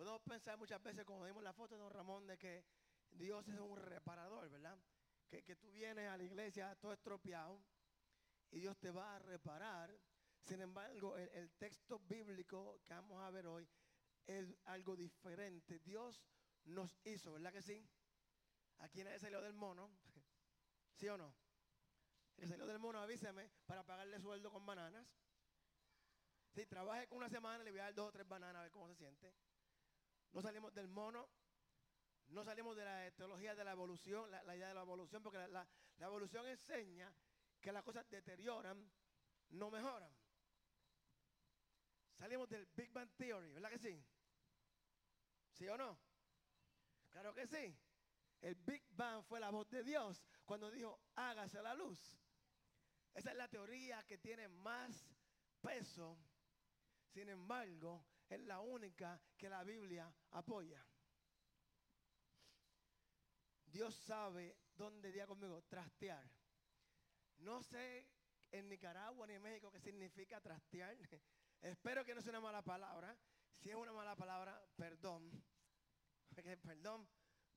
Podemos pensar muchas veces, como vimos la foto de don Ramón, de que Dios es un reparador, ¿verdad? Que, que tú vienes a la iglesia todo estropeado y Dios te va a reparar. Sin embargo, el, el texto bíblico que vamos a ver hoy es algo diferente. Dios nos hizo, ¿verdad que sí? Aquí nadie salió del mono, ¿sí o no? El salió del mono, avíseme para pagarle sueldo con bananas. Si trabaje con una semana, le voy a dar dos o tres bananas a ver cómo se siente. No salimos del mono, no salimos de la teología de la evolución, la, idea de la evolución, porque la, la- la evolución enseña que las cosas deterioran, no mejoran. Salimos del Big Bang Theory, ¿verdad que sí? ¿Sí o no? Claro que sí. El Big Bang fue la voz de Dios cuando dijo, hágase la luz. Esa es la teoría que tiene más peso. Sin embargo, es la única que la Biblia apoya. Dios sabe dónde, diga conmigo, trastear. No sé en Nicaragua ni en México qué significa trastear. Espero que no sea una mala palabra. Si es una mala palabra, perdón. Porque, perdón,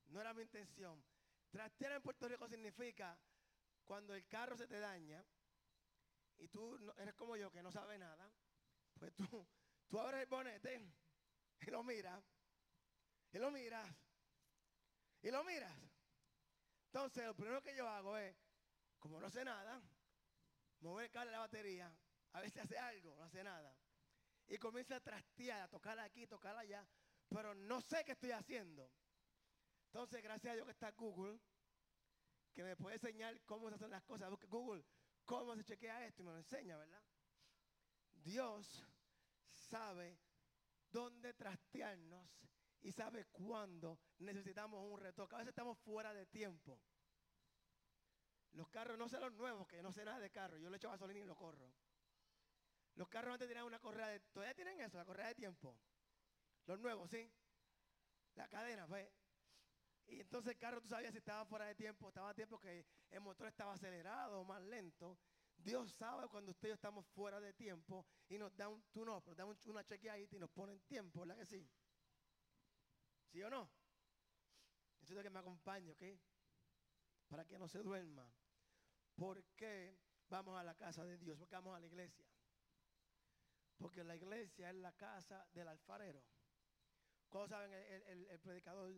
no era mi intención. Trastear en Puerto Rico significa cuando el carro se te daña y tú eres como yo que no sabe nada, pues tú, tú abres el bonete y lo miras, y lo miras, y lo miras. Entonces, lo primero que yo hago es, como no sé nada, mover el cable de la batería, a si hace algo, no hace nada. Y comienzo a trastear, a tocar aquí, tocar allá, pero no sé qué estoy haciendo. Entonces, gracias a Dios que está Google, que me puede enseñar cómo se hacen las cosas. Google, cómo se chequea esto y me lo enseña, ¿verdad? Dios sabe dónde trastearnos y sabe cuándo necesitamos un retoque. A veces estamos fuera de tiempo. Los carros, no sé los nuevos, que no sé nada de carro. Yo le echo gasolina y lo corro. Los carros antes tenían una correa de... ¿Todavía tienen eso, la correa de tiempo? Los nuevos, ¿sí? La cadena, pues. Y entonces el carro, tú sabías si estaba fuera de tiempo, estaba a tiempo que el motor estaba acelerado o más lento. Dios sabe cuando usted y yo estamos fuera de tiempo y nos da un tune-up, nos da un- una chequeadita y nos pone en tiempo, ¿verdad que sí? ¿Sí o no? Necesito que me acompañe, ¿ok? Para que no se duerma. ¿Por qué vamos a la casa de Dios? ¿Por qué vamos a la iglesia? Porque la iglesia es la casa del alfarero. ¿Cómo saben el- el predicador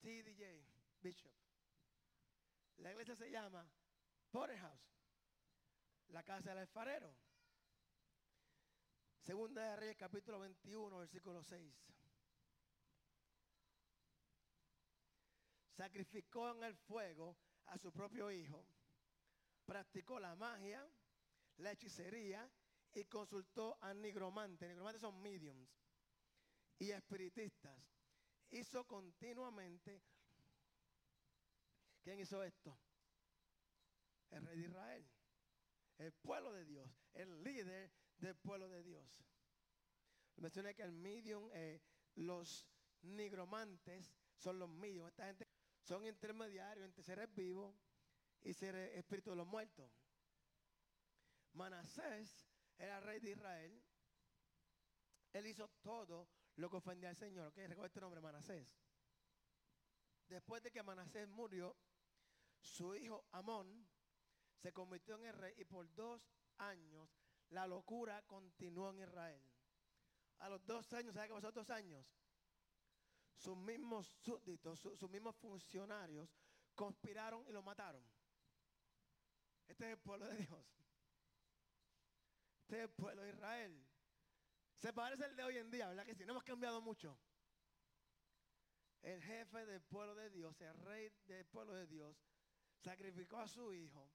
TDJ Bishop? La iglesia se llama Porterhouse, la casa del alfarero. Segunda de Reyes, capítulo 21, versículo 6. Sacrificó en el fuego a su propio hijo, practicó la magia, la hechicería y consultó a nigromantes. Nigromantes son mediums y espiritistas. Hizo continuamente. ¿Quién hizo esto? El rey de Israel. El pueblo de Dios. El líder del pueblo de Dios. Mencioné que el medium, eh, los nigromantes son los mediums. Esta gente son intermediarios entre seres vivos y seres espíritus de los muertos. Manasés era rey de Israel. Él hizo todo lo que ofendía al Señor. ¿ok? Este nombre, Manasés. Después de que Manasés murió, su hijo Amón se convirtió en el rey y por dos años la locura continuó en Israel. A los dos años, ¿sabe qué pasó? Dos años. Sus mismos súbditos, su- sus mismos funcionarios conspiraron y lo mataron. Este es el pueblo de Dios. Este es el pueblo de Israel. Se parece al de hoy en día, ¿verdad que sí? No hemos cambiado mucho. El jefe del pueblo de Dios, el rey del pueblo de Dios, sacrificó a su hijo,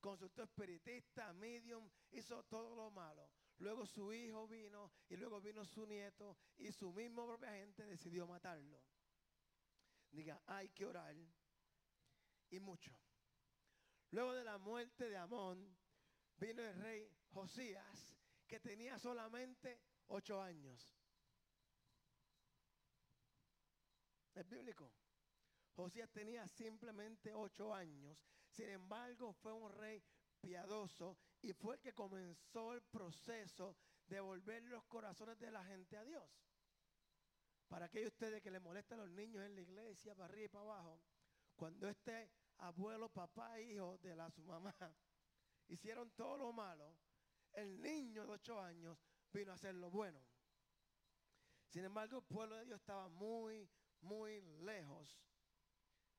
consultó espiritista, medium, hizo todo lo malo. Luego su hijo vino y luego vino su nieto y su misma propia gente decidió matarlo. Diga, hay que orar y mucho. Luego de la muerte de Amón, vino el rey Josías, que tenía solamente ocho años. Es bíblico. Josías tenía simplemente ocho años. Sin embargo, fue un rey piadoso y fue el que comenzó el proceso de volver los corazones de la gente a Dios. Para aquellos de ustedes que les molestan a los niños en la iglesia, para arriba y para abajo, cuando este abuelo, papá, hijo de la su mamá hicieron todo lo malo, el niño de ocho años vino a hacer lo bueno. Sin embargo, el pueblo de Dios estaba muy, muy lejos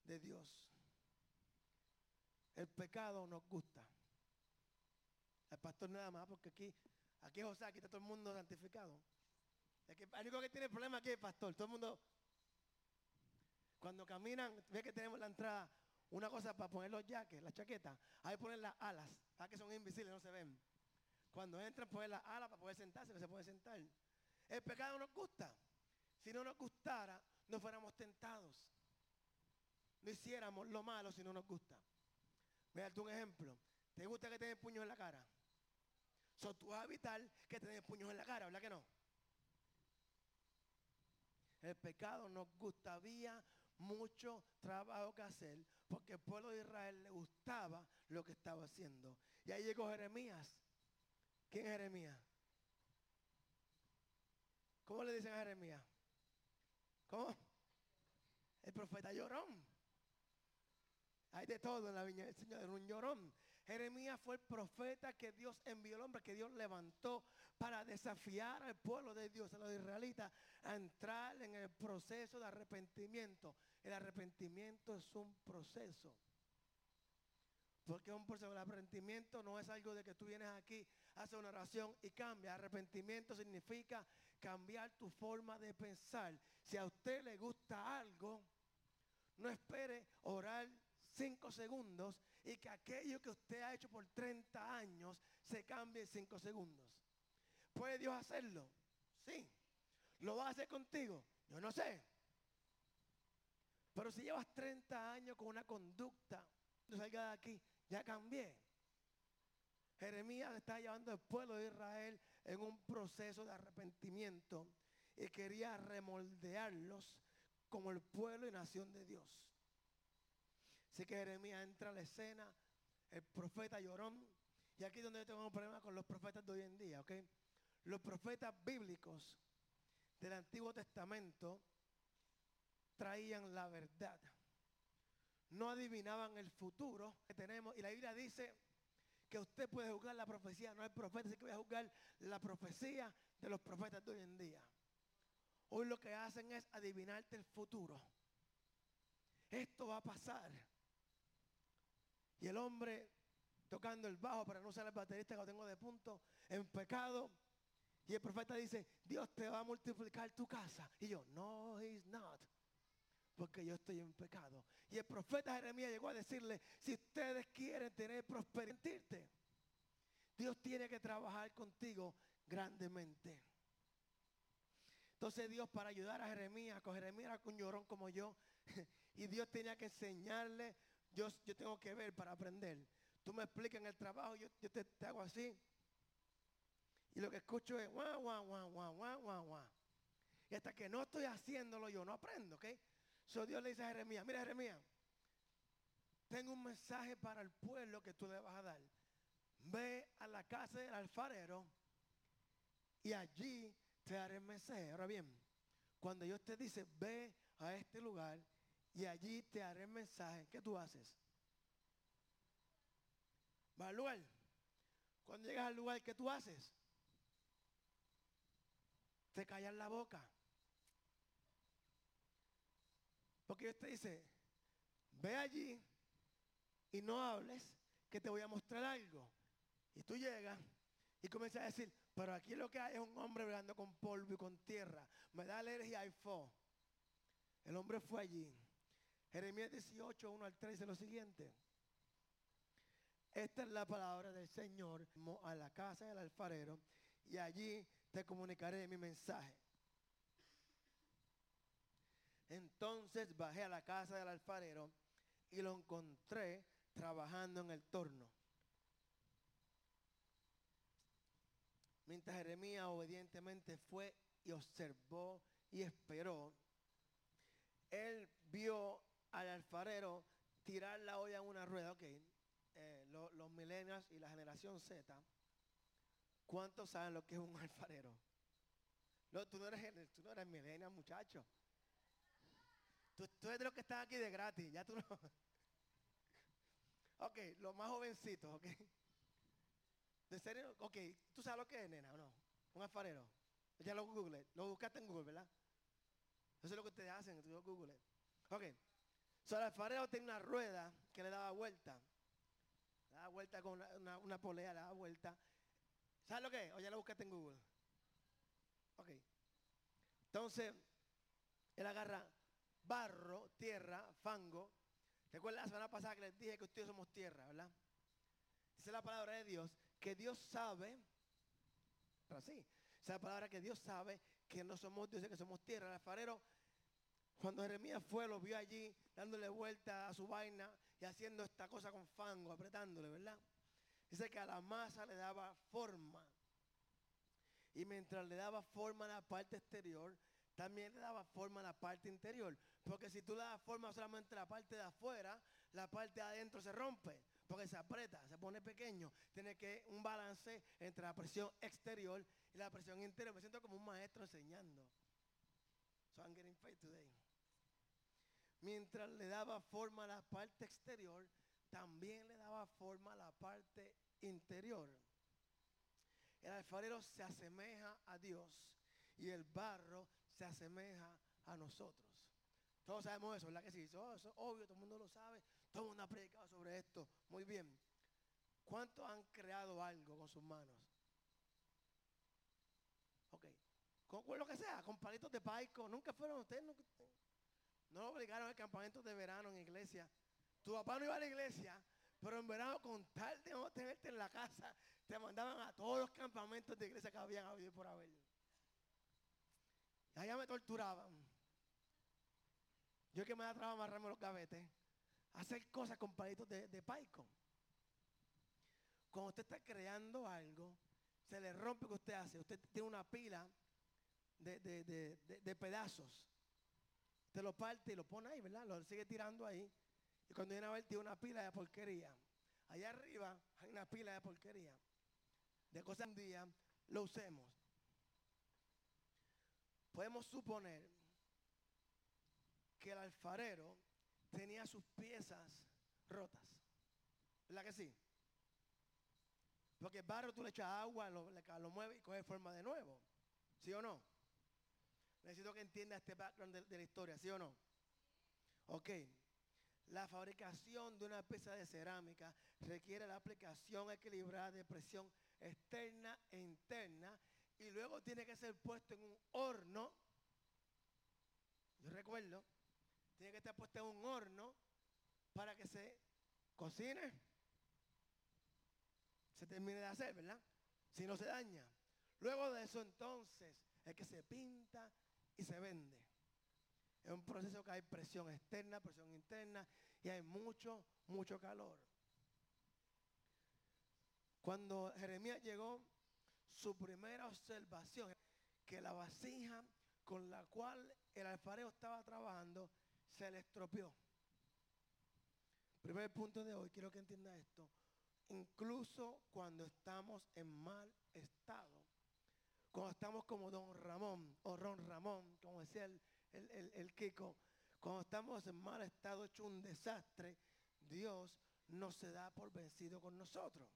de Dios. El pecado nos gusta. El pastor nada más, porque aquí, aquí José, aquí está todo el mundo santificado. El, que, único que tiene problema aquí es el pastor. Todo el mundo, cuando caminan, ve que tenemos la entrada, una cosa para poner los jaques, las chaquetas, ahí ponen las alas, para que son invisibles, no se ven. Cuando entran, ponen las alas para poder sentarse, no se puede sentar. El pecado nos gusta. Si no nos gustara, no fuéramos tentados. No hiciéramos lo malo si no nos gusta. Tú un ejemplo. ¿Te gusta que tengas puños en la cara? So, tú vas a evitar que tengas puños en la cara, ¿verdad que no? El pecado nos gusta. Había mucho trabajo que hacer porque el pueblo de Israel le gustaba lo que estaba haciendo. Y ahí llegó Jeremías. ¿Quién es Jeremías? ¿Cómo le dicen a Jeremías? ¿Cómo? El profeta llorón. Hay de todo en la viña del Señor, un llorón. Jeremías fue el profeta que Dios envió, el hombre que Dios levantó para desafiar al pueblo de Dios, a los israelitas, a entrar en el proceso de arrepentimiento. El arrepentimiento es un proceso. Porque un proceso, el arrepentimiento no es algo de que tú vienes aquí, haces una oración y cambia. Arrepentimiento significa cambiar tu forma de pensar. Si a usted le gusta algo, no espere orar cinco segundos y que aquello que usted ha hecho por 30 años se cambie en cinco segundos. ¿Puede Dios hacerlo? Sí. ¿Lo va a hacer contigo? Yo no sé. Pero si llevas 30 años con una conducta, no salga de aquí, ya cambié. Jeremías está llevando al pueblo de Israel en un proceso de arrepentimiento y quería remoldearlos como el pueblo y nación de Dios. Así que Jeremías entra a la escena, el profeta llorón, y aquí es donde tengo un problema con los profetas de hoy en día, ¿ok? Los profetas bíblicos del Antiguo Testamento traían la verdad. No adivinaban el futuro que tenemos. Y la Biblia dice que usted puede juzgar la profecía, no el profeta, sino que voy a juzgar la profecía de los profetas de hoy en día. Hoy lo que hacen es adivinarte el futuro. Esto va a pasar. Y el hombre tocando el bajo para no usar el baterista que lo tengo de punto, en pecado. Y el profeta dice, Dios te va a multiplicar tu casa. Y yo, no, he's not. Porque yo estoy en pecado. Y el profeta Jeremías llegó a decirle, si ustedes quieren tener prosperidad, Dios tiene que trabajar contigo grandemente. Entonces Dios para ayudar a Jeremías, con Jeremías era un llorón como yo, y Dios tenía que enseñarle yo, yo tengo que ver para aprender. Tú me explicas en el trabajo, yo, te, hago así. Y lo que escucho es guau, guau, guau, guau, guau, guau, guau. Y hasta que no estoy haciéndolo yo, no aprendo, ¿ok? So Dios le dice a Jeremías, mira Jeremías, tengo un mensaje para el pueblo que tú le vas a dar. Ve a la casa del alfarero y allí te haré el mensaje. Ahora bien, cuando Dios te dice, ve a este lugar y allí te haré mensaje. ¿Qué tú haces? Va. Cuando llegas al lugar, ¿qué tú haces? Te callas la boca. Porque Dios te dice, ve allí y no hables, que te voy a mostrar algo. Y tú llegas y comienzas a decir, pero aquí lo que hay es un hombre hablando con polvo y con tierra. Me da alergia y fo. El hombre fue allí. Jeremías 18, 1 al 3 lo siguiente. Esta es la palabra del Señor a la casa del alfarero y allí te comunicaré mi mensaje. Entonces bajé a la casa del alfarero y lo encontré trabajando en el torno. Mientras Jeremías obedientemente fue y observó y esperó, él vio al alfarero tirar la olla en una rueda. Ok, eh, los milenios y la generación Z, ¿cuántos saben lo que es un alfarero? No, tú no eres, tú no eres millennial, muchacho. Tú, tú eres de los que están aquí de gratis, ya tú no. ok, los más jovencitos, ok. ¿De serio? Ok, ¿tú sabes lo que es, nena, o no? Un alfarero. Ya lo google, lo buscaste en Google, ¿verdad? Eso es lo que ustedes hacen, tú lo Google. Ok. So, el alfarero tiene una rueda que le daba vuelta. Le daba vuelta con una, polea, le daba vuelta. ¿Sabes lo que es? Ya lo buscaste en Google. Ok. Entonces, él agarra barro, tierra, fango. Recuerda la semana pasada que les dije que ustedes somos tierra, ¿verdad? Dice la palabra de Dios que Dios sabe, pero así, esa palabra que Dios sabe que no somos Dios, que somos tierra. El alfarero, cuando Jeremías fue, lo vio allí dándole vuelta a su vaina y haciendo esta cosa con fango, apretándole, ¿verdad? Dice que a la masa le daba forma. Y mientras le daba forma a la parte exterior, también le daba forma a la parte interior. Porque si tú le das forma solamente a la parte de afuera, la parte de adentro se rompe. Porque se aprieta, se pone pequeño. Tiene que un balance entre la presión exterior y la presión interior. Me siento como un maestro enseñando. So I'm getting paid today. Mientras le daba forma a la parte exterior, también le daba forma a la parte interior. El alfarero se asemeja a Dios y el barro se asemeja a nosotros. Todos sabemos eso, ¿verdad que sí? Eso, es obvio, todo el mundo lo sabe. Todo el mundo ha predicado sobre esto. Muy bien. ¿Cuántos han creado algo con sus manos? Ok. Con, lo que sea, con palitos de paico. Nunca fueron ustedes. No, no lo obligaron al campamento de verano en iglesia. Tu papá no iba a la iglesia, pero en verano con tal de no tenerte en la casa, te mandaban a todos los campamentos de iglesia que habían habido por haber. Y allá me torturaban. Yo que me da trabajo amarrarme los gavetes, hacer cosas con palitos de, de paico. Cuando usted está creando algo, se le rompe lo que usted hace. Usted tiene una pila de, de, pedazos. Usted lo parte y lo pone ahí, ¿verdad? Lo sigue tirando ahí. Y cuando viene a ver, tiene una pila de porquería. Allá arriba hay una pila de porquería. De cosas un día lo usemos. Podemos suponer que el alfarero tenía sus piezas rotas. ¿Verdad que sí? Porque el barro tú le echas agua, lo, lo mueves y coge forma de nuevo. ¿Sí o no? Necesito que entienda este background de, de la historia, ¿sí o no? Ok. La fabricación de una pieza de cerámica requiere la aplicación equilibrada de presión externa e interna y luego tiene que ser puesto en un horno. Yo recuerdo tiene que estar puesta en un horno para que se cocine, se termine de hacer, ¿verdad? Si no se daña. Luego de eso entonces es que se pinta y se vende. Es un proceso que hay presión externa, presión interna y hay mucho, mucho calor. Cuando Jeremías llegó, su primera observación, que la vasija con la cual el alfarero estaba trabajando se le estropeó. Primer punto de hoy, quiero que entienda esto. Incluso cuando estamos en mal estado, cuando estamos como don Ramón o Ron Ramón, como decía el, el, el, Kiko, cuando estamos en mal estado, hecho un desastre, Dios no se da por vencido con nosotros.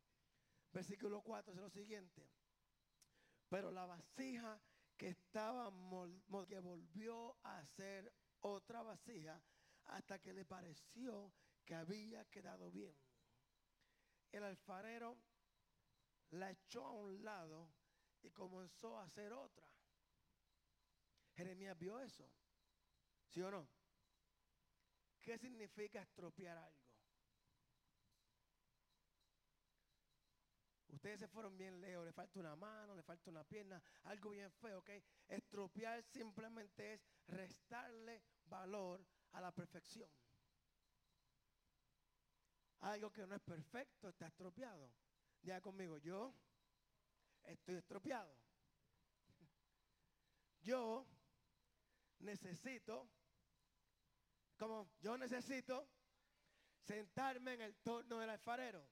Versículo 4 es lo siguiente. Pero la vasija que estaba, que volvió a ser otra vasija hasta que le pareció que había quedado bien. El alfarero la echó a un lado y comenzó a hacer otra. Jeremías vio eso. ¿Sí o no? ¿Qué significa estropear algo? Ustedes se fueron bien lejos, le falta una mano, le falta una pierna, algo bien feo, ¿ok? Estropear simplemente es restarle valor a la perfección. Algo que no es perfecto está estropeado. Ya conmigo, yo estoy estropeado. Yo necesito, como yo necesito sentarme en el torno del alfarero.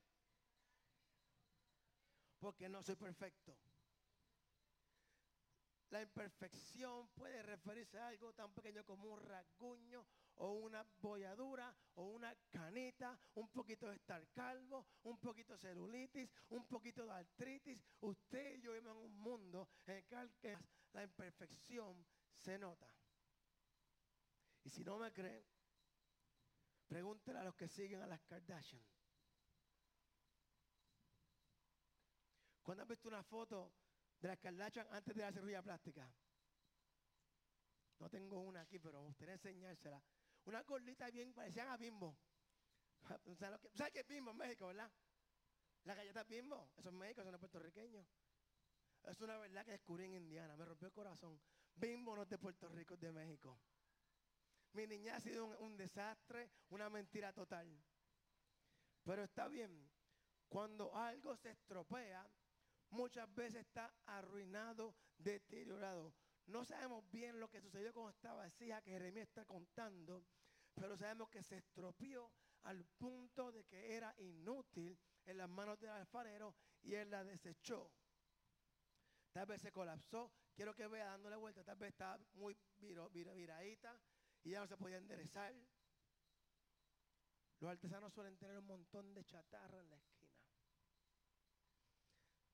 Porque no soy perfecto. La imperfección puede referirse a algo tan pequeño como un rasguño o una bolladura o una canita, un poquito de estar calvo, un poquito de celulitis, un poquito de artritis. Usted y yo vivimos en un mundo en el que la imperfección se nota. Y si no me creen, pregúntele a los que siguen a las Kardashian. ¿Cuándo has visto una foto de las Kardashian antes de la cirugía plástica? No tengo una aquí, pero me gustaría enseñársela. Una gordita bien, parecían a Bimbo. ¿Sabes qué es Bimbo en México, verdad? La galleta Bimbo, eso es México, eso no es puertorriqueño. Es una verdad que descubrí en Indiana, me rompió el corazón. Bimbo no es de Puerto Rico, es de México. Mi niña ha sido un, desastre, una mentira total. Pero está bien, cuando algo se estropea, muchas veces está arruinado, deteriorado. No sabemos bien lo que sucedió con esta vasija que Jeremías está contando, pero sabemos que se estropeó al punto de que era inútil en las manos del alfarero y él la desechó. Tal vez se colapsó, quiero que vea dándole vuelta, tal vez estaba muy viradita y ya no se podía enderezar. Los artesanos suelen tener un montón de chatarra en la esquina.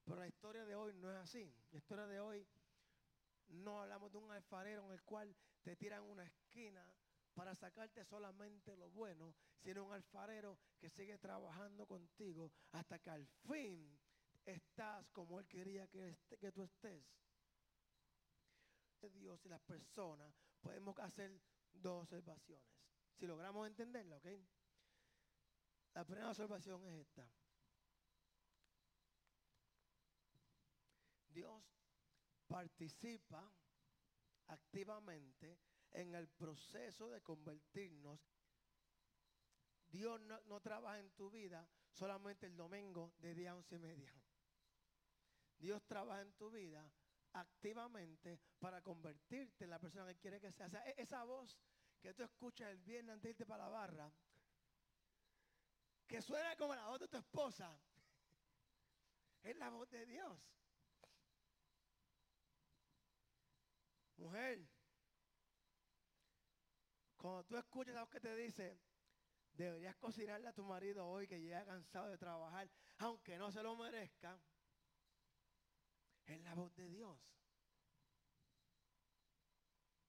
Pero la historia de hoy no es así. La historia de hoy no hablamos de un alfarero en el cual te tiran una esquina para sacarte solamente lo bueno, sino un alfarero que sigue trabajando contigo hasta que al fin estás como Él quería que, que tú estés. Dios y las personas podemos hacer dos observaciones. Si logramos entenderla, ¿ok? La primera observación es esta. Dios participa activamente en el proceso de convertirnos. Dios no, trabaja en tu vida solamente el domingo de día once y media. Dios trabaja en tu vida activamente para convertirte en la persona que quiere que sea. O sea, e-, esa voz que tú escuchas el viernes antes de irte para la barra, que suena como la voz de tu esposa, es la voz de Dios. Mujer, cuando tú escuchas a los que te dice, deberías cocinarle a tu marido hoy que llega cansado de trabajar, aunque no se lo merezca, es la voz de Dios.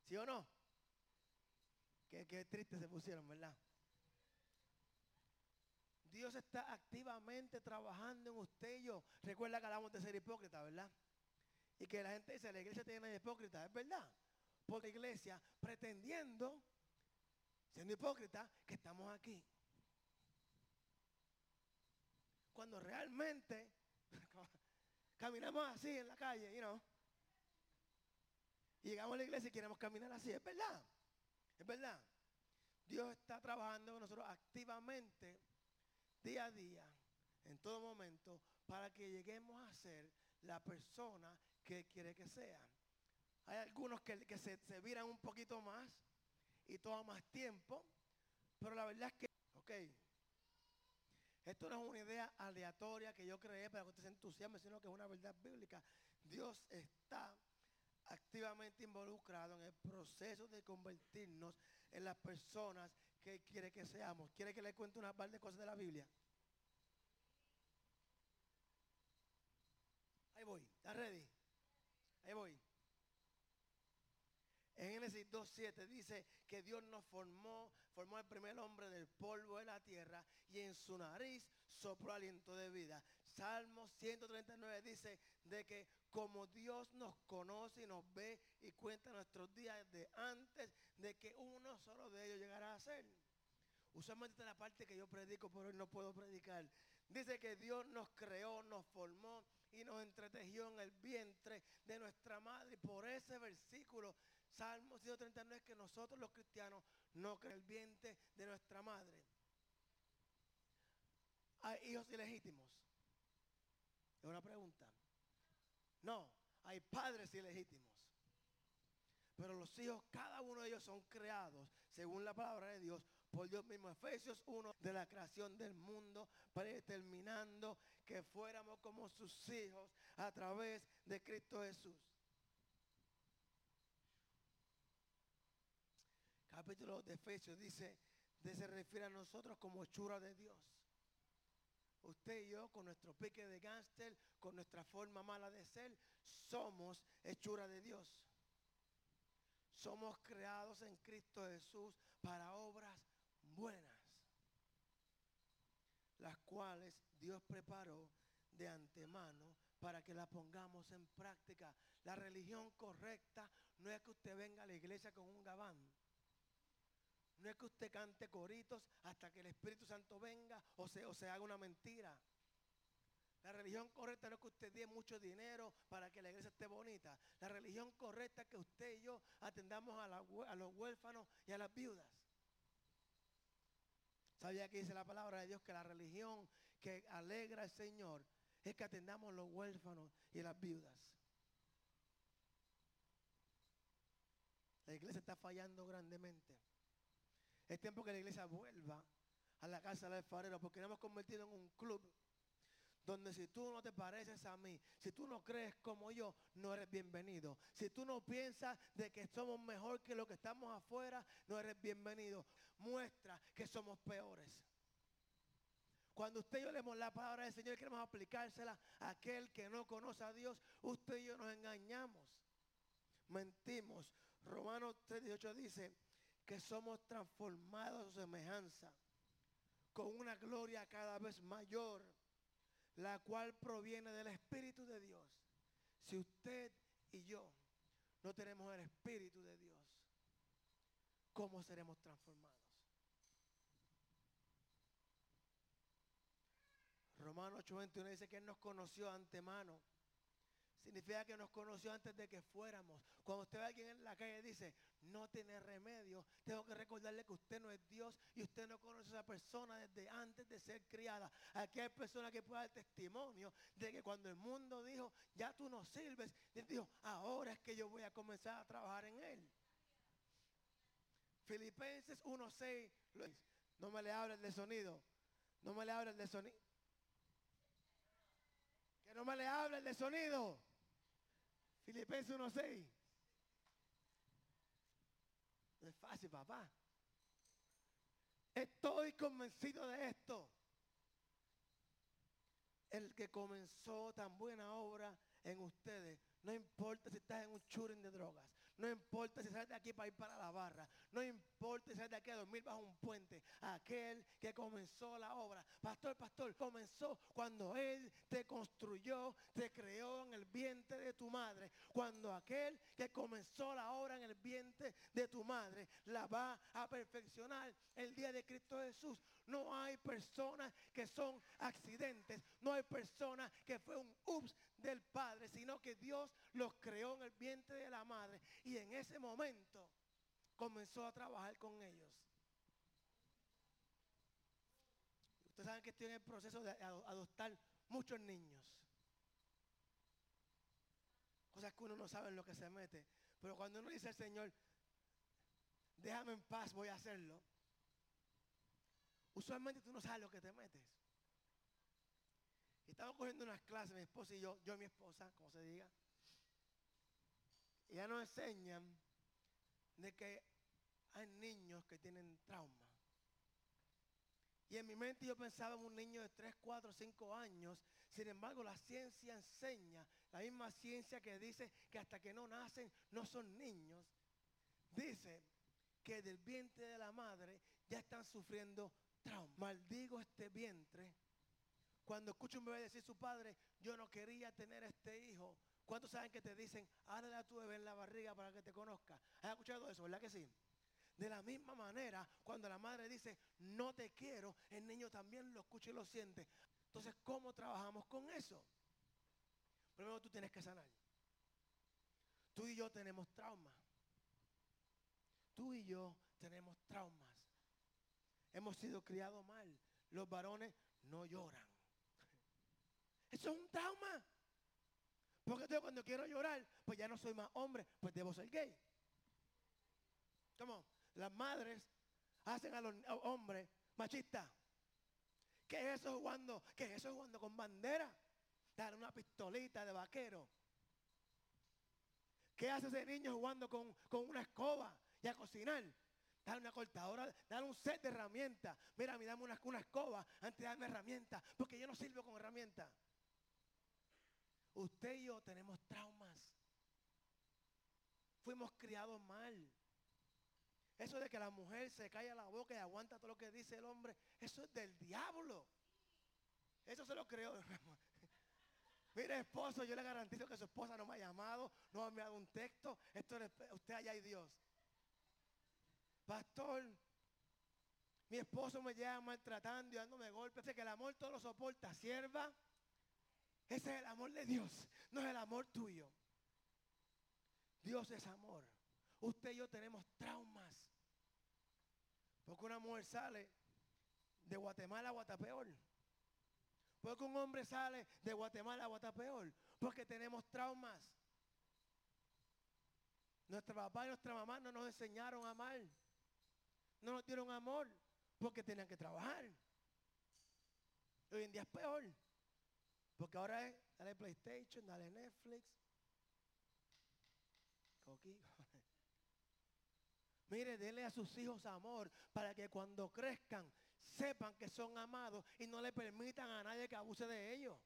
¿Sí o no? Qué, qué triste se pusieron, ¿verdad? Dios está activamente trabajando en usted y yo. Recuerda que hablamos de ser hipócrita, ¿verdad? Y que la gente dice, la iglesia tiene hipócrita, es verdad. Porque la iglesia pretendiendo, siendo hipócrita, que estamos aquí. Cuando realmente caminamos así en la calle, you know. Y llegamos a la iglesia y queremos caminar así, es verdad. Es verdad. Dios está trabajando con nosotros activamente, día a día, en todo momento, para que lleguemos a ser la persona que quiere que sea. Hay algunos que, se, se, viran un poquito más y toma más tiempo, pero la verdad es que, ok, esto no es una idea aleatoria que yo creé para que usted se entusiasme, sino que es una verdad bíblica. Dios está activamente involucrado en el proceso de convertirnos en las personas que quiere que seamos. ¿Quiere que le cuente una par de cosas de la Biblia? Ahí voy, ¿está ready? Ahí voy. En Génesis 2.7 dice que Dios nos formó, formó el primer hombre del polvo de la tierra y en su nariz sopló aliento de vida. Salmo 139 dice de que como Dios nos conoce y nos ve y cuenta nuestros días de antes de que uno solo de ellos llegara a ser. Usualmente la parte que yo predico, pero hoy no puedo predicar. Dice que Dios nos creó, nos formó y nos entretejió en el vientre de nuestra madre. Por ese versículo, Salmo 139, es que nosotros los cristianos no creemos el vientre de nuestra madre. ¿Hay hijos ilegítimos? Es una pregunta. No, hay padres ilegítimos. Pero los hijos, cada uno de ellos son creados, según la palabra de Dios, por Dios mismo. Efesios 1 de la creación del mundo, predeterminando que fuéramos como sus hijos a través de Cristo Jesús. Capítulo de Efesios dice, de se refiere a nosotros como hechura de Dios. Usted y yo, con nuestro pique de gángster, con nuestra forma mala de ser, somos hechura de Dios. Somos creados en Cristo Jesús para obras buenas, las cuales Dios preparó de antemano para que la pongamos en práctica. La religión correcta no es que usted venga a la iglesia con un gabán. No es que usted cante coritos hasta que el Espíritu Santo venga o se, o se haga una mentira. La religión correcta no es que usted dé mucho dinero para que la iglesia esté bonita. La religión correcta es que usted y yo atendamos a, a los huérfanos y a las viudas. ¿Sabía que dice la palabra de Dios que la religión que alegra al Señor es que atendamos los huérfanos y las viudas? La iglesia está fallando grandemente. Es tiempo que la iglesia vuelva a la casa del alfarero porque nos hemos convertido en un club donde si tú no te pareces a mí, si tú no crees como yo, no eres bienvenido. Si tú no piensas de que somos mejor que lo que estamos afuera, no eres bienvenido. Muestra que somos peores. Cuando usted y yo leemos la palabra del Señor y queremos aplicársela a aquel que no conoce a Dios, usted y yo nos engañamos. Mentimos. Romanos 3:18 dice, que somos transformados a su semejanza con una gloria cada vez mayor, la cual proviene del Espíritu de Dios. Si usted y yo no tenemos el Espíritu de Dios, ¿cómo seremos transformados? Romanos 8:21 dice que Él nos conoció antemano Significa que nos conoció antes de que fuéramos. Cuando usted ve a alguien en la calle y dice, no tiene remedio, tengo que recordarle que usted no es Dios y usted no conoce a esa persona desde antes de ser criada. Aquí hay personas que pueden dar testimonio de que cuando el mundo dijo, ya tú no sirves, Él dijo, ahora es que yo voy a comenzar a trabajar en él. Filipenses 1.6, no me le hablen de sonido, no me le hablen de sonido. Que no me le hablen de sonido. Filipenses 1.6. No es fácil, papá. Estoy convencido de esto. El que comenzó tan buena obra en ustedes, no importa si estás en un churing de drogas, no importa si sales de aquí para ir para la barra. No importa si sales de aquí a dormir bajo un puente. Aquel que comenzó la obra. Pastor, pastor, comenzó cuando Él te construyó, te creó en el vientre de tu madre. Cuando aquel que comenzó la obra en el vientre de tu madre la va a perfeccionar el día de Cristo Jesús. No hay personas que son accidentes. No hay personas que fue un ups del Padre, sino que Dios los creó en el vientre de la madre y en ese momento comenzó a trabajar con ellos. Ustedes saben que estoy en el proceso de adoptar muchos niños. Cosas que uno no sabe en lo que se mete. Pero cuando uno dice al Señor, déjame en paz, voy a hacerlo. Usualmente tú no sabes lo que te metes. Estamos cogiendo unas clases, mi esposa y yo, yo y mi esposa, como se diga. Y ya nos enseñan de que hay niños que tienen trauma. Y en mi mente yo pensaba en un niño de 3, 4, 5 años. Sin embargo, la ciencia enseña, la misma ciencia que dice que hasta que no nacen no son niños, dice que del vientre de la madre ya están sufriendo trauma. Maldigo este vientre. Cuando escucho un bebé decir su padre, yo no quería tener este hijo, ¿Cuántos saben que te dicen, háblale a tu bebé en la barriga para que te conozca? ¿Has escuchado eso, verdad que sí? De la misma manera, cuando la madre dice, no te quiero, el niño también lo escucha y lo siente. Entonces, ¿cómo trabajamos con eso? Primero tú tienes que sanar. Tú y yo tenemos traumas. Tú y yo tenemos traumas. Hemos sido criados mal. Los varones no lloran. Eso es un trauma. Porque yo cuando quiero llorar, pues ya no soy más hombre, pues debo ser gay. ¿Cómo? Las madres hacen a los hombres machistas. ¿Qué es eso jugando? ¿Qué es eso jugando con bandera? Dar una pistolita de vaquero. ¿Qué hace ese niño jugando con, con una escoba y a cocinar? Dale una cortadora, dale un set de herramientas. Mira, mí dame una, una escoba antes de darme herramientas, porque yo no sirvo con herramientas. Usted y yo tenemos traumas. Fuimos criados mal. Eso de que la mujer se calla la boca y aguanta todo lo que dice el hombre, eso es del diablo. Eso se lo creó. Mire, esposo, yo le garantizo que su esposa no me ha llamado, no me ha enviado un texto. Esto es usted allá y Dios. Pastor, mi esposo me lleva maltratando y dándome golpes. Sé que el amor todo lo soporta. Sierva, ese es el amor de Dios, no es el amor tuyo. Dios es amor. Usted y yo tenemos traumas. Porque una mujer sale de Guatemala a Guatapeor. Porque un hombre sale de Guatemala a Guatapeor. Porque tenemos traumas. Nuestro papá y nuestra mamá no nos enseñaron a amar. No nos dieron amor porque tenían que trabajar. Hoy en día es peor. Porque ahora es, dale PlayStation, dale Netflix. Mire, dele a sus hijos amor para que cuando crezcan sepan que son amados y no le permitan a nadie que abuse de ellos.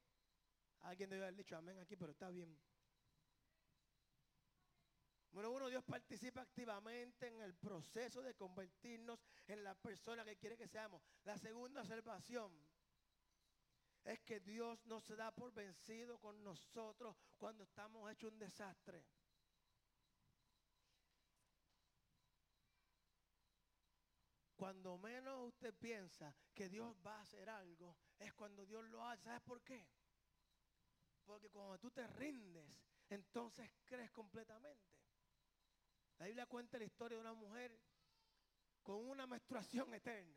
Alguien debe haber dicho amén aquí, pero está bien. Número uno, Dios participa activamente en el proceso de convertirnos en la persona que quiere que seamos. La segunda observación es que Dios no se da por vencido con nosotros cuando estamos hechos un desastre. Cuando menos usted piensa que Dios va a hacer algo, es cuando Dios lo hace. ¿Sabes por qué? Porque cuando tú te rindes, entonces crees completamente. La Biblia cuenta la historia de una mujer con una menstruación eterna.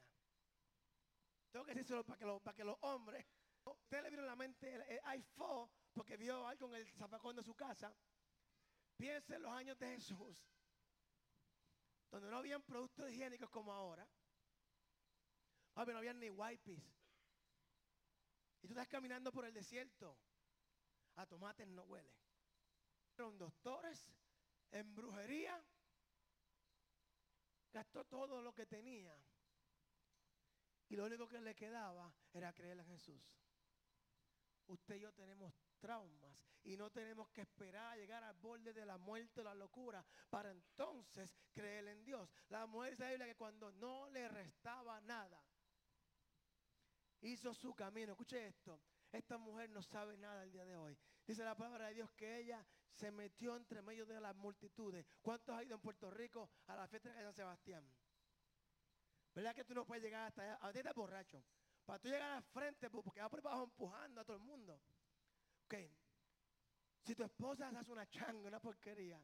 Tengo que decírselo para que, para que los hombres, usted le vieron la mente el, iPhone porque vio algo en el zapacón de su casa. Piense en los años de Jesús, donde no habían productos higiénicos como ahora. no habían ni wipes. Y tú estás caminando por el desierto. A tomates no huele. Fueron doctores en brujería, gastó todo lo que tenía. Y lo único que le quedaba era creer en Jesús. Usted y yo tenemos traumas y no tenemos que esperar a llegar al borde de la muerte o la locura para entonces creer en Dios. La mujer dice la Biblia que cuando no le restaba nada, hizo su camino. Escuche esto. Esta mujer no sabe nada el día de hoy. Dice la palabra de Dios que ella se metió entre medio de las multitudes. ¿Cuántos ha ido en Puerto Rico a la fiesta de San Sebastián? ¿Verdad que tú no puedes llegar hasta allá? A ti estás borracho. Para tú llegar al frente, porque va por debajo empujando a todo el mundo. Ok. Si tu esposa hace una changa, una porquería.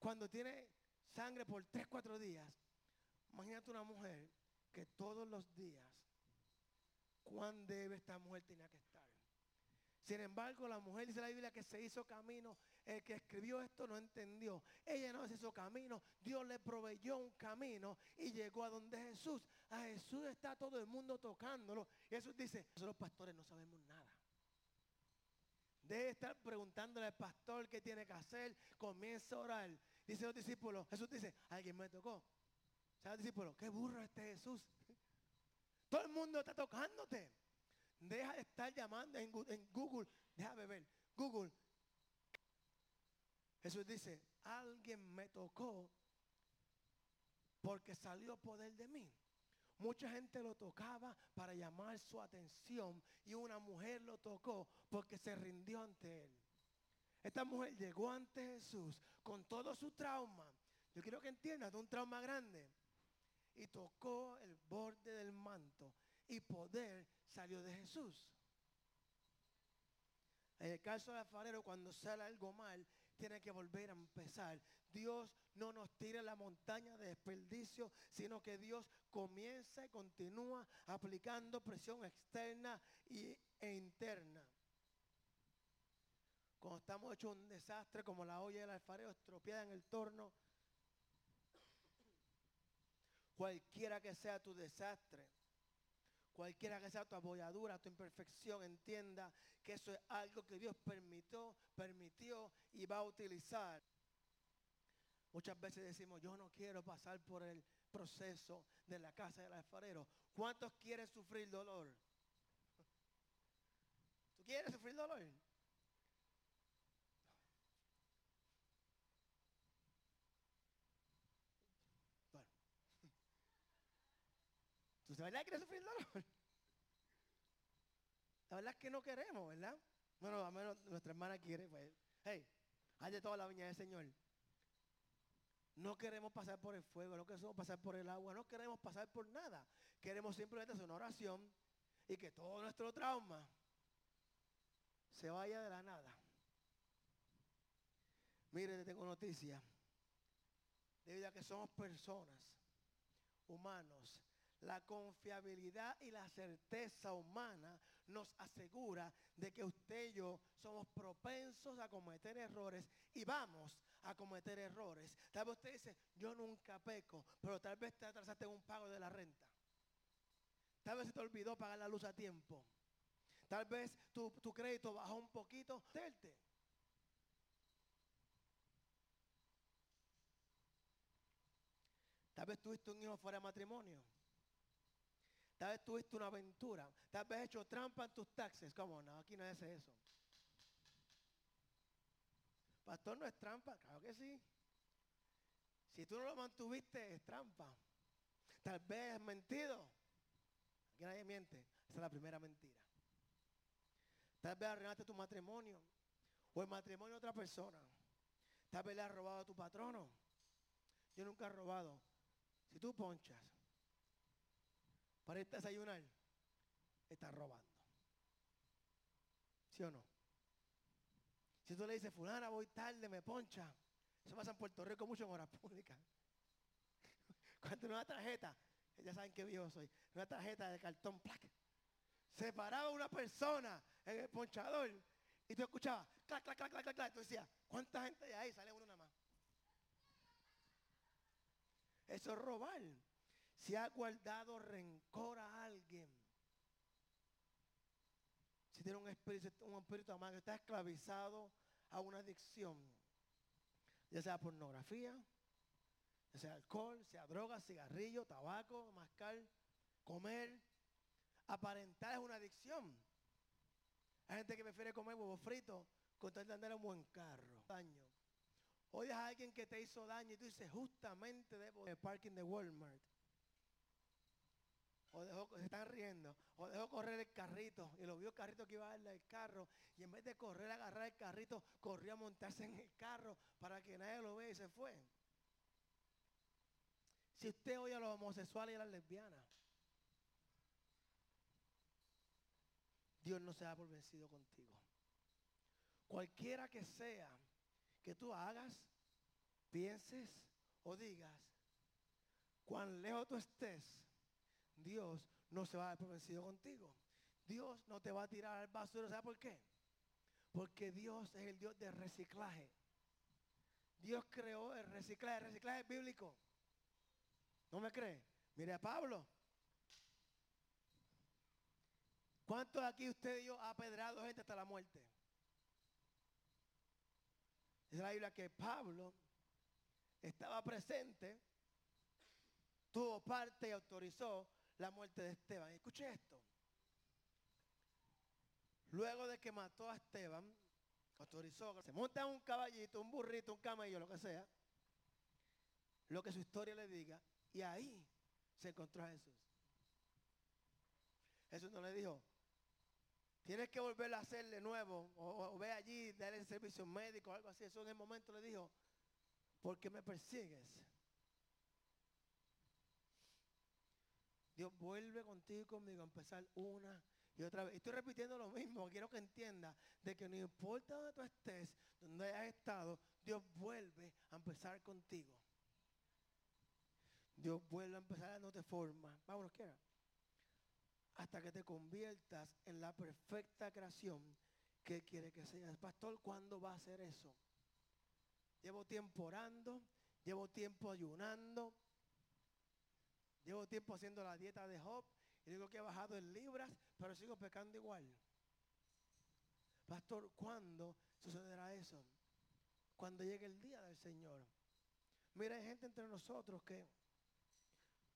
Cuando tiene sangre por 3, 4 días, imagínate una mujer que todos los días, cuán debe esta mujer tenía que estar. Sin embargo, la mujer dice la Biblia que se hizo camino. El que escribió esto no entendió. Ella no se hizo camino. Dios le proveyó un camino y llegó a donde Jesús. A Jesús está todo el mundo tocándolo. Jesús dice, nosotros los pastores no sabemos nada. Debe estar preguntándole al pastor qué tiene que hacer. Comienza a orar. Dice los discípulos, Jesús dice, alguien me tocó. ¿Sabes discípulos? Qué burro este Jesús. Todo el mundo está tocándote. Deja de estar llamando en, Google. Deja de ver. Google. Jesús dice, alguien me tocó porque salió poder de mí. Mucha gente lo tocaba para llamar su atención y una mujer lo tocó porque se rindió ante él. Esta mujer llegó ante Jesús con todo su trauma. Yo quiero que entiendas, de un trauma grande. Y tocó el borde del manto y poder salió de Jesús. En el caso del alfarero, cuando sale algo mal, tiene que volver a empezar. Dios no nos tira la montaña de desperdicio, sino que Dios comienza y continúa aplicando presión externa e interna. Cuando estamos hechos un desastre, como la olla del alfarero estropeada en el torno, cualquiera que sea tu desastre, cualquiera que sea tu abolladura, tu imperfección, entienda que eso es algo que Dios permitió, permitió y va a utilizar Muchas veces decimos, yo no quiero pasar por el proceso de la casa del alfarero. ¿Cuántos quieren sufrir dolor? ¿Tú quieres sufrir dolor? Bueno. ¿Tú de verdad quieres sufrir dolor? La verdad es que no queremos, ¿verdad? Bueno, a menos nuestra hermana quiere, pues, hey, hay de toda la viña del Señor. No queremos pasar por el fuego, no queremos pasar por el agua, no queremos pasar por nada. Queremos simplemente hacer una oración y que todo nuestro trauma se vaya de la nada. Mire, tengo noticia. Debido a que somos personas, humanos, la confiabilidad y la certeza humana nos asegura de que usted y yo somos propensos a cometer errores y vamos a cometer errores. Tal vez usted dice, yo nunca peco, pero tal vez te atrasaste en un pago de la renta. Tal vez se te olvidó pagar la luz a tiempo. Tal vez tu, crédito bajó un poquito. Tal vez tuviste un hijo fuera de matrimonio. Tal vez tuviste una aventura. Tal vez hecho trampa en tus taxes. ¿Cómo no? Aquí no es eso. Pastor, no es trampa. Claro que sí. Si tú no lo mantuviste, es trampa. Tal vez es mentido. Aquí nadie miente. Esa es la primera mentira. Tal vez arruinaste tu matrimonio. O el matrimonio de otra persona. Tal vez le has robado a tu patrono. Yo nunca he robado. Si tú ponchas para irte a desayunar, estás robando. ¿Sí o no? Si tú le dices, fulana, voy tarde, me poncha. Eso pasa en Puerto Rico mucho en horas públicas. Cuando una tarjeta, ya saben qué viejo soy, una tarjeta de cartón placa. Se paraba una persona en el ponchador y tú escuchabas, clac, clac, clac, clac, clac, Tú decías, ¿cuánta gente hay ahí? Sale uno nada más. Eso es robar. Si ha guardado rencor a alguien, si tiene un espíritu, un espíritu amargo, está esclavizado a una adicción, ya sea pornografía, ya sea alcohol, sea droga, cigarrillo, tabaco, mascar, comer, aparentar es una adicción. Hay gente que prefiere comer huevo frito con tal de andar en un buen carro. Daño. Oyes a alguien que te hizo daño y tú dices, justamente debo de parking de Walmart o dejó, se están riendo, o dejó correr el carrito y lo vio el carrito que iba a darle el carro y en vez de correr agarrar el carrito, corrió a montarse en el carro para que nadie lo vea y se fue. Si usted oye a los homosexuales y a las lesbianas, Dios no se da por vencido contigo. Cualquiera que sea que tú hagas, pienses o digas, cuán lejos tú estés Dios no se va a dar vencido contigo. Dios no te va a tirar al basura. ¿Sabe por qué? Porque Dios es el Dios de reciclaje. Dios creó el reciclaje. El reciclaje es bíblico. ¿No me cree? Mire a Pablo. ¿Cuántos aquí usted y yo ha pedrado gente hasta la muerte? Es la Biblia que Pablo estaba presente, tuvo parte y autorizó la muerte de Esteban. Escuche esto. Luego de que mató a Esteban, autorizó, se monta un caballito, un burrito, un camello, lo que sea, lo que su historia le diga, y ahí se encontró a Jesús. Jesús no le dijo, tienes que volver a hacer de nuevo, o, ve allí, darle servicio médico o algo así. Eso en el momento le dijo, porque me persigues. Dios vuelve contigo y conmigo a empezar una y otra vez. Estoy repitiendo lo mismo. Quiero que entienda de que no importa donde tú estés, donde hayas estado, Dios vuelve a empezar contigo. Dios vuelve a empezar dándote forma. Vámonos, quiera. Hasta que te conviertas en la perfecta creación que quiere que seas. Pastor, ¿cuándo va a hacer eso? Llevo tiempo orando, llevo tiempo ayunando, Llevo tiempo haciendo la dieta de Job y digo que he bajado en libras, pero sigo pecando igual. Pastor, ¿cuándo sucederá eso? Cuando llegue el día del Señor. Mira, hay gente entre nosotros que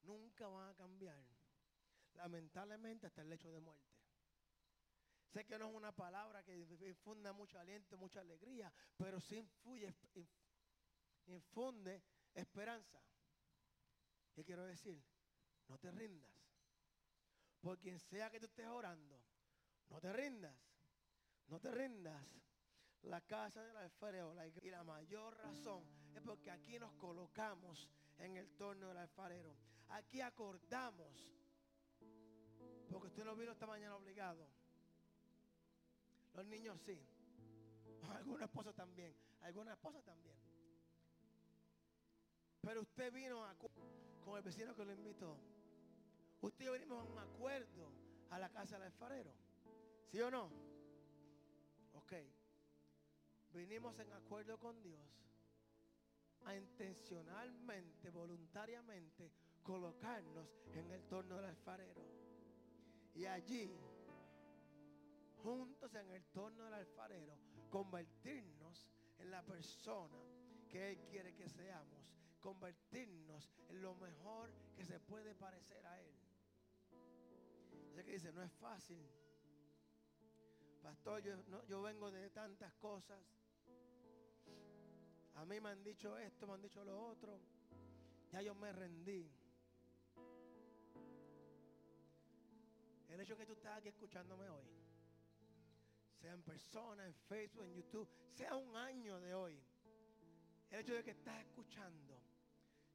nunca van a cambiar. Lamentablemente hasta el lecho de muerte. Sé que no es una palabra que infunda mucho aliento, mucha alegría, pero sí influye, infunde esperanza. ¿Qué quiero decir? No te rindas. Por quien sea que tú estés orando, no te rindas. No te rindas. La casa del alfarero y la mayor razón es porque aquí nos colocamos en el torno del alfarero. Aquí acordamos. Porque usted no vino esta mañana obligado. Los niños sí. Algunos esposos también. Algunas esposas también. Pero usted vino con el vecino que lo invitó. Usted y yo venimos a un acuerdo a la casa del alfarero. ¿Sí o no? Ok. Vinimos en acuerdo con Dios a intencionalmente, voluntariamente, colocarnos en el torno del alfarero. Y allí, juntos en el torno del alfarero, convertirnos en la persona que Él quiere que seamos. Convertirnos en lo mejor que se puede parecer a Él. Sé que dice, no es fácil. Pastor, yo, yo vengo de tantas cosas. A mí me han dicho esto, me han dicho lo otro. Ya yo me rendí. El hecho que tú estás aquí escuchándome hoy, sea en persona, en Facebook, en YouTube, sea un año de hoy, el hecho de que estás escuchando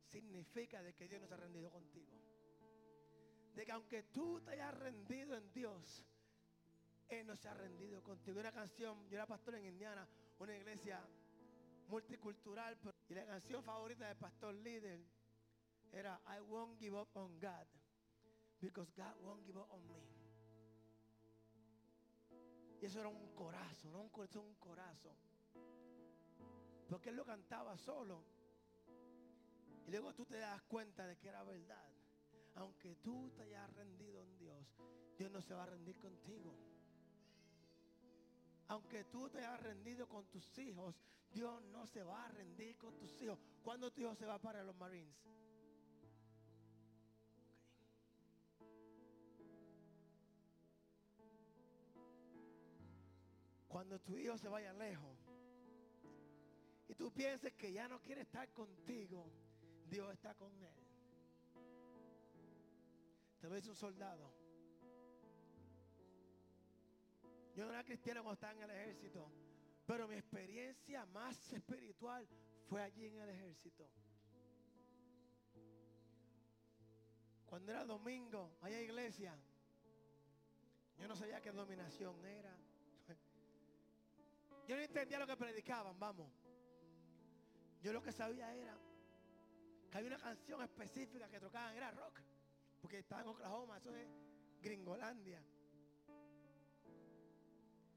significa de que Dios no se ha rendido contigo. De que aunque tú te hayas rendido en Dios, Él no se ha rendido contigo. Una canción, yo era pastor en Indiana, una iglesia multicultural, y la canción favorita del pastor líder era I won't give up on God because God won't give up on me. Y eso era un corazón, no un corazón, un corazón. Porque él lo cantaba solo. Y luego tú te das cuenta de que era verdad. Aunque tú te hayas rendido en Dios, Dios no se va a rendir contigo. Aunque tú te hayas rendido con tus hijos, Dios no se va a rendir con tus hijos. ¿Cuándo tu hijo se va para los Marines? Cuando tu hijo se vaya lejos y tú pienses que ya no quiere estar contigo, Dios está con él. Lo dice un soldado. Yo no era cristiano cuando estaba en el ejército, pero mi experiencia más espiritual fue allí en el ejército. Cuando era domingo, allá iglesia, yo no sabía qué dominación era. Yo no entendía lo que predicaban, vamos. Yo lo que sabía era que había una canción específica que tocaban, era rock. Porque estaba en Oklahoma, eso es Gringolandia.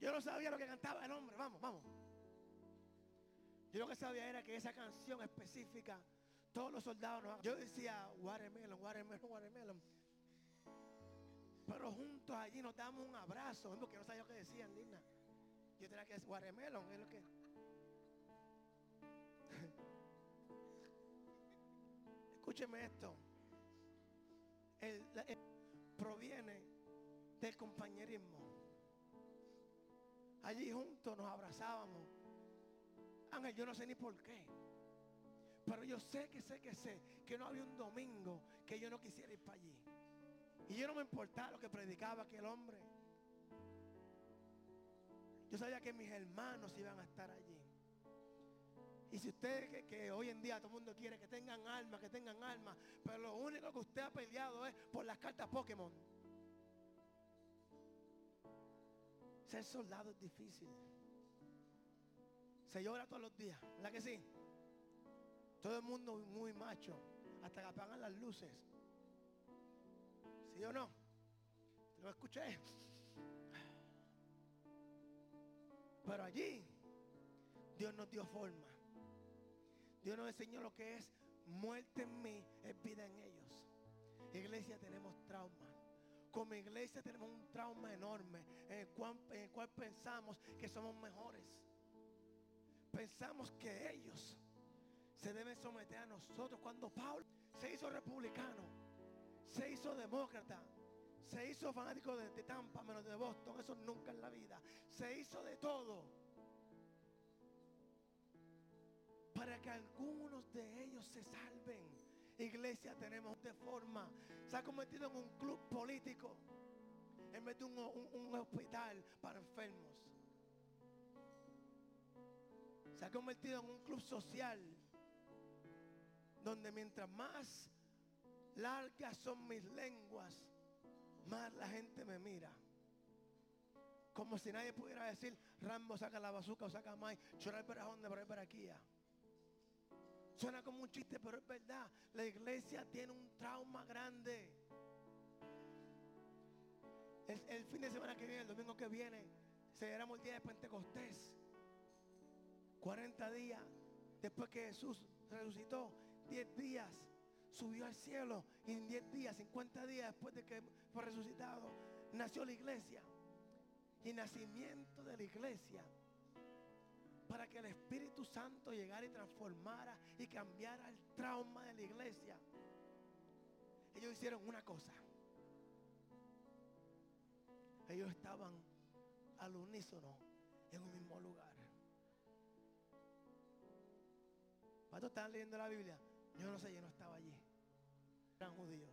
Yo no sabía lo que cantaba el hombre, vamos, vamos. Yo lo que sabía era que esa canción específica, todos los soldados, yo decía, watermelon, watermelon, watermelon. Pero juntos allí nos damos un abrazo, porque no sabía lo que decían, Lina. Yo tenía que decir watermelon, es lo que... Escúcheme esto. Proviene del compañerismo. Allí juntos nos abrazábamos. Ángel, yo no sé ni por qué. Pero yo sé que sé que sé que no había un domingo que yo no quisiera ir para allí. Y yo no me importaba lo que predicaba aquel hombre. Yo sabía que mis hermanos iban a estar allí. Y si usted que, hoy en día todo el mundo quiere que tengan alma, que tengan alma, pero lo único que usted ha peleado es por las cartas Pokémon. Ser soldado es difícil. Se llora todos los días, ¿verdad que sí? Todo el mundo muy macho, hasta que apagan las luces. ¿Sí o no? Lo escuché. Pero allí Dios nos dio forma. Dios nos enseñó lo que es muerte en mí, es vida en ellos. Iglesia tenemos trauma. Como iglesia tenemos un trauma enorme en el, cual, en el cual pensamos que somos mejores. Pensamos que ellos se deben someter a nosotros. Cuando Pablo se hizo republicano, se hizo demócrata, se hizo fanático de, de Tampa, menos de Boston, eso nunca en la vida. Se hizo de todo. Para que algunos de ellos se salven. Iglesia tenemos de forma. Se ha convertido en un club político. En vez de un, un- hospital para enfermos. Se ha convertido en un club social. Donde mientras más largas son mis lenguas, más la gente me mira. Como si nadie pudiera decir, Rambo saca la bazuca o saca más, chorar para dónde, pero para aquí. Suena como un chiste, pero es verdad. La iglesia tiene un trauma grande. El, fin de semana que viene, el domingo que viene, celebramos el día de Pentecostés. 40 días después que Jesús resucitó, 10 días subió al cielo y en 10 días, 50 días después de que fue resucitado, nació la iglesia. Y nacimiento de la iglesia para que el Espíritu Santo llegara y transformara y cambiara el trauma de la iglesia. Ellos hicieron una cosa. Ellos estaban al unísono en un mismo lugar. ¿Cuántos estaban leyendo la Biblia? Yo no sé, yo no estaba allí. Eran judíos.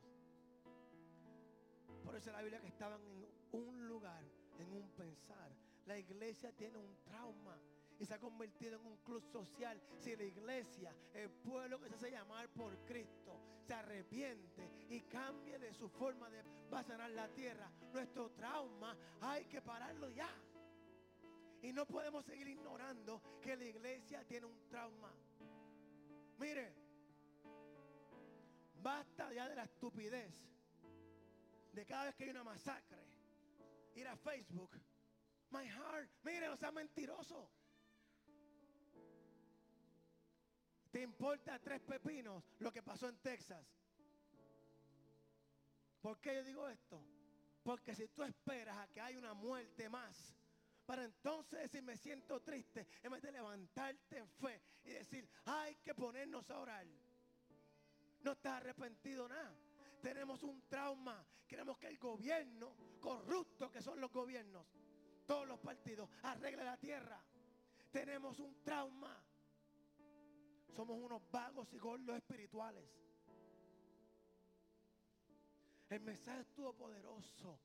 Por eso la Biblia que estaban en un lugar, en un pensar. La iglesia tiene un trauma y se ha convertido en un club social. Si la iglesia, el pueblo que se hace llamar por Cristo, se arrepiente y cambia de su forma de va a la tierra, nuestro trauma hay que pararlo ya. Y no podemos seguir ignorando que la iglesia tiene un trauma. Mire, basta ya de la estupidez de cada vez que hay una masacre, ir a Facebook, my heart, mire, no sea mentiroso. ¿Te importa tres pepinos lo que pasó en Texas? ¿Por qué yo digo esto? Porque si tú esperas a que haya una muerte más, para entonces decir me siento triste, en vez de levantarte en fe y decir, hay que ponernos a orar. No estás arrepentido nada. Tenemos un trauma. Queremos que el gobierno, corrupto que son los gobiernos, todos los partidos, arregle la tierra. Tenemos un trauma. Somos unos vagos y gordos espirituales. El mensaje estuvo poderoso.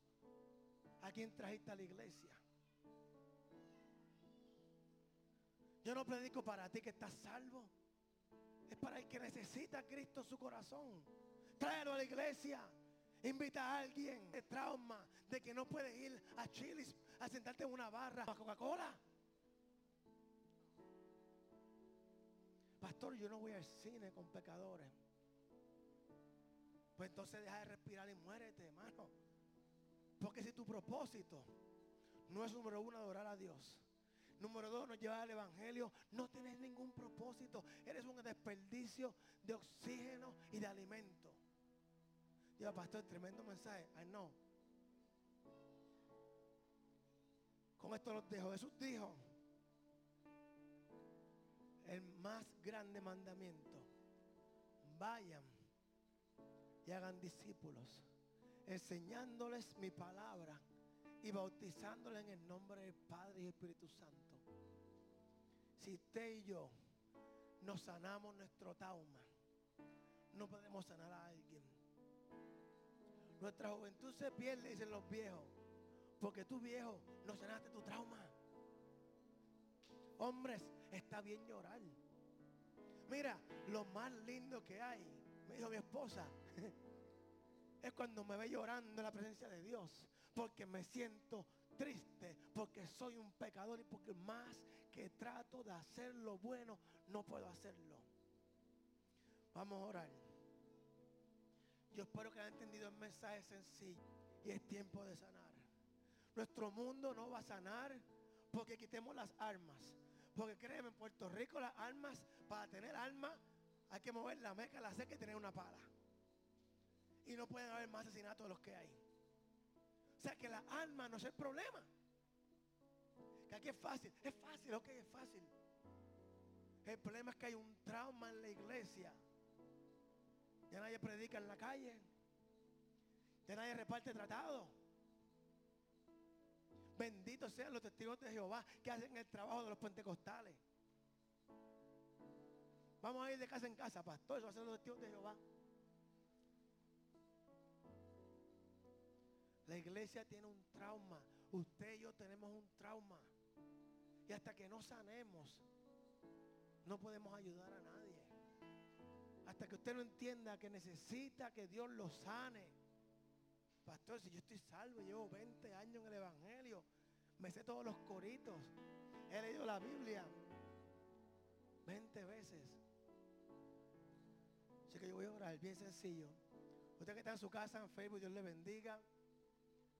¿A quién trajiste a la iglesia? Yo no predico para ti que estás salvo. Es para el que necesita a Cristo en su corazón. Tráelo a la iglesia. Invita a alguien de trauma de que no puede ir a Chili's a sentarte en una barra a Coca-Cola. Pastor, yo no voy al cine con pecadores. Pues entonces deja de respirar y muérete, hermano. Porque si tu propósito no es número uno adorar a Dios, número dos no llevar al Evangelio, no tienes ningún propósito. Eres un desperdicio de oxígeno y de alimento. Diga, pastor, tremendo mensaje. Ay, no. Con esto los dejo. Jesús dijo, el más grande mandamiento, vayan y hagan discípulos, enseñándoles mi palabra y bautizándoles en el nombre del Padre y Espíritu Santo. Si usted y yo nos sanamos nuestro trauma, no podemos sanar a alguien. Nuestra juventud se pierde, dicen los viejos, porque tú viejo no sanaste tu trauma. Hombres, está bien llorar. Mira, lo más lindo que hay, me dijo mi esposa, es cuando me ve llorando en la presencia de Dios, porque me siento triste, porque soy un pecador y porque más que trato de hacer lo bueno, no puedo hacerlo. Vamos a orar. Yo espero que hayan entendido el mensaje sencillo y es tiempo de sanar. Nuestro mundo no va a sanar porque quitemos las armas. Porque créeme, en Puerto Rico las armas, para tener armas, hay que mover la meca, la seca y tener una pala. Y no pueden haber más asesinatos de los que hay. O sea que las armas no es el problema. Que aquí es fácil. Es fácil, ok, es fácil. El problema es que hay un trauma en la iglesia. Ya nadie predica en la calle. Ya nadie reparte tratado. Benditos sean los testigos de Jehová que hacen el trabajo de los pentecostales. Vamos a ir de casa en casa, pastor. Eso va a ser los testigos de Jehová. La iglesia tiene un trauma. Usted y yo tenemos un trauma. Y hasta que no sanemos, no podemos ayudar a nadie. Hasta que usted no entienda que necesita que Dios lo sane. Pastor, si yo estoy salvo, llevo 20 años en el Evangelio, me sé todos los coritos, he leído la Biblia 20 veces. Así que yo voy a orar, bien sencillo. Usted que está en su casa, en Facebook, Dios le bendiga.